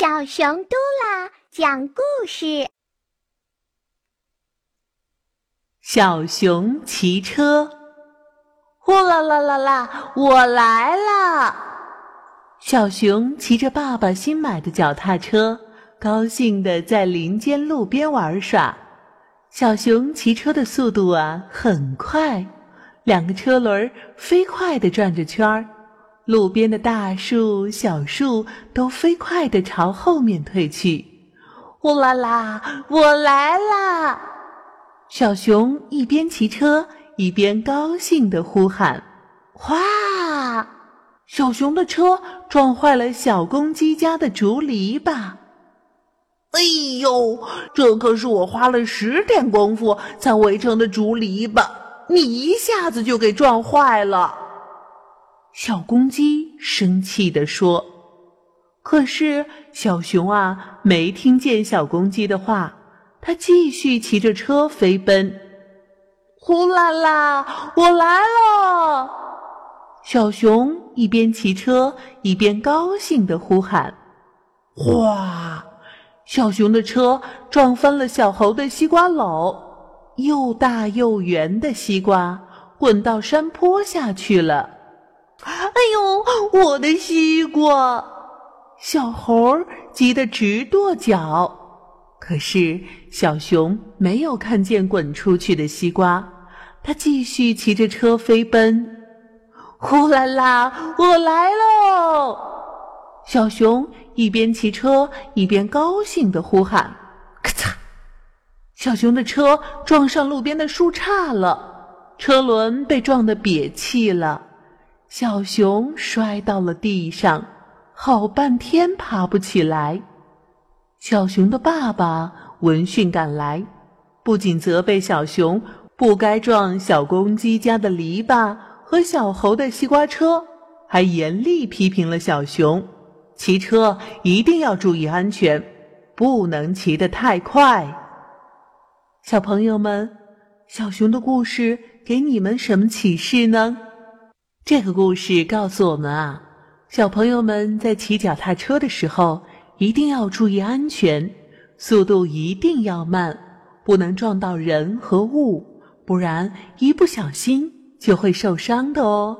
小熊嘟啦讲故事：小熊骑车，呼啦啦啦啦，我来啦！小熊骑着爸爸新买的脚踏车，高兴的在林间路边玩耍。小熊骑车的速度啊很快，两个车轮飞快地转着圈儿。路边的大树、小树都飞快地朝后面退去。呼啦啦，我来啦！小熊一边骑车一边高兴地呼喊：“哗！”小熊的车撞坏了小公鸡家的竹篱笆。哎呦，这可是我花了十天功夫才围成的竹篱笆，你一下子就给撞坏了。小公鸡生气地说：“可是小熊啊，没听见小公鸡的话，它继续骑着车飞奔。呼啦啦，我来了！”小熊一边骑车一边高兴地呼喊：“哗！”小熊的车撞翻了小猴的西瓜篓，又大又圆的西瓜滚到山坡下去了。哎呦，我的西瓜！小猴急得直跺脚。可是小熊没有看见滚出去的西瓜，它继续骑着车飞奔。呼啦啦，我来喽！小熊一边骑车一边高兴地呼喊：“咔嚓！”小熊的车撞上路边的树杈了，车轮被撞得瘪气了。小熊摔到了地上，好半天爬不起来。小熊的爸爸闻讯赶来，不仅责备小熊不该撞小公鸡家的篱笆和小猴的西瓜车，还严厉批评了小熊：骑车一定要注意安全，不能骑得太快。小朋友们，小熊的故事给你们什么启示呢？这个故事告诉我们啊，小朋友们在骑脚踏车的时候一定要注意安全，速度一定要慢，不能撞到人和物，不然一不小心就会受伤的哦。